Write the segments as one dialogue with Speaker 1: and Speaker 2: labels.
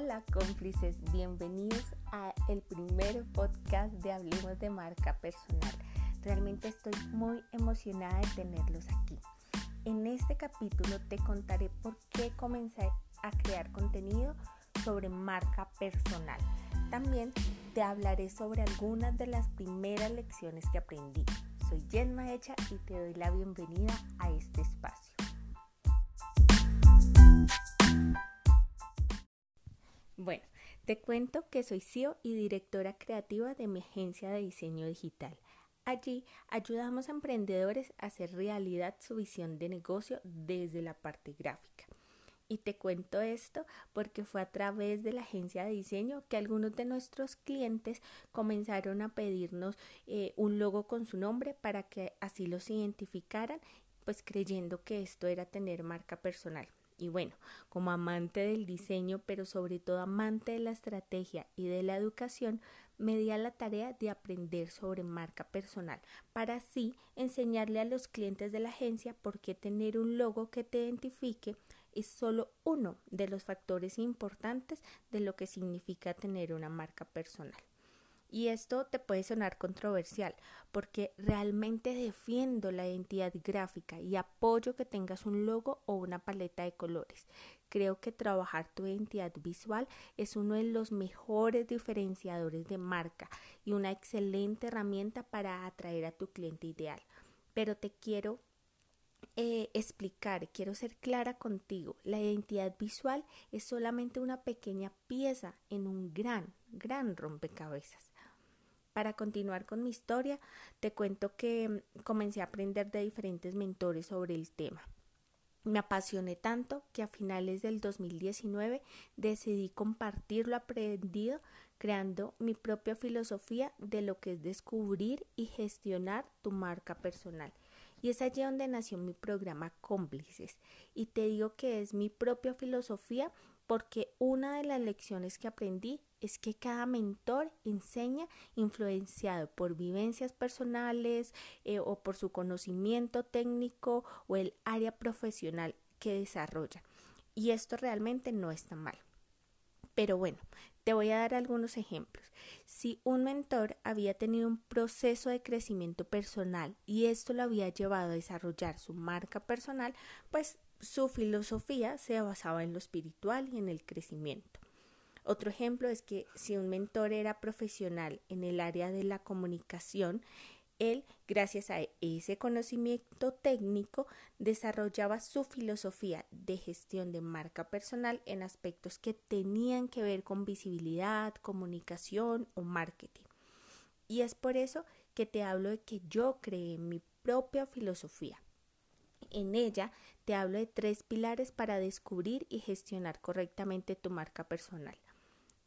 Speaker 1: Hola cómplices, bienvenidos a el primer podcast de Hablemos de Marca Personal. Realmente estoy muy emocionada de tenerlos aquí. En este capítulo te contaré por qué comencé a crear contenido sobre marca personal. También te hablaré sobre algunas de las primeras lecciones que aprendí. Soy Jen Maecha y te doy la bienvenida a este espacio. Bueno, te cuento que soy CEO y directora creativa de mi agencia de diseño digital. Allí ayudamos a emprendedores a hacer realidad su visión de negocio desde la parte gráfica. Y te cuento esto porque fue a través de la agencia de diseño que algunos de nuestros clientes comenzaron a pedirnos eh, un logo con su nombre para que así los identificaran, pues creyendo que esto era tener marca personal. Y bueno, como amante del diseño, pero sobre todo amante de la estrategia y de la educación, me di a la tarea de aprender sobre marca personal para así enseñarle a los clientes de la agencia por qué tener un logo que te identifique es solo uno de los factores importantes de lo que significa tener una marca personal. Y esto te puede sonar controversial porque realmente defiendo la identidad gráfica y apoyo que tengas un logo o una paleta de colores. Creo que trabajar tu identidad visual es uno de los mejores diferenciadores de marca y una excelente herramienta para atraer a tu cliente ideal. Pero te quiero eh, explicar, quiero ser clara contigo. La identidad visual es solamente una pequeña pieza en un gran, gran rompecabezas. Para continuar con mi historia, te cuento que mm, comencé a aprender de diferentes mentores sobre el tema. Me apasioné tanto que a finales del 2019 decidí compartir lo aprendido creando mi propia filosofía de lo que es descubrir y gestionar tu marca personal. Y es allí donde nació mi programa Cómplices. Y te digo que es mi propia filosofía porque una de las lecciones que aprendí es que cada mentor enseña influenciado por vivencias personales eh, o por su conocimiento técnico o el área profesional que desarrolla. Y esto realmente no está mal. Pero bueno, te voy a dar algunos ejemplos. Si un mentor había tenido un proceso de crecimiento personal y esto lo había llevado a desarrollar su marca personal, pues su filosofía se basaba en lo espiritual y en el crecimiento. Otro ejemplo es que si un mentor era profesional en el área de la comunicación, él, gracias a ese conocimiento técnico, desarrollaba su filosofía de gestión de marca personal en aspectos que tenían que ver con visibilidad, comunicación o marketing. Y es por eso que te hablo de que yo creé mi propia filosofía. En ella te hablo de tres pilares para descubrir y gestionar correctamente tu marca personal.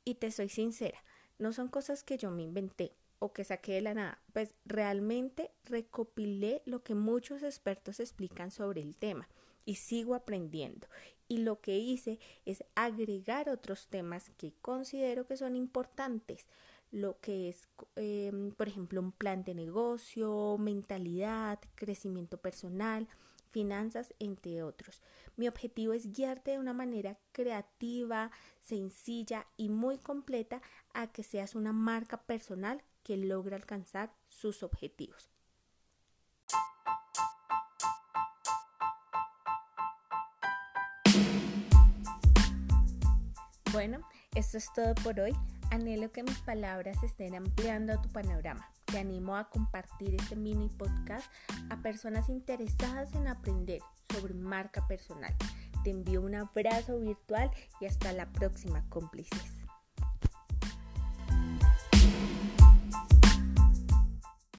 Speaker 1: Y te soy sincera, no son cosas que yo me inventé o que saqué de la nada, pues realmente recopilé lo que muchos expertos explican sobre el tema y sigo aprendiendo. Y lo que hice es agregar otros temas que considero que son importantes, lo que es, em, por ejemplo, un plan de negocio, mentalidad, crecimiento personal, finanzas, entre otros. Mi objetivo es guiarte de una manera creativa, sencilla y muy completa a que seas una marca personal que logre alcanzar sus objetivos. Bueno, esto es todo por hoy. Anhelo que mis palabras estén ampliando tu panorama. Te animo a compartir este mini podcast a personas interesadas en aprender sobre marca personal. Te envío un abrazo virtual y hasta la próxima, cómplices.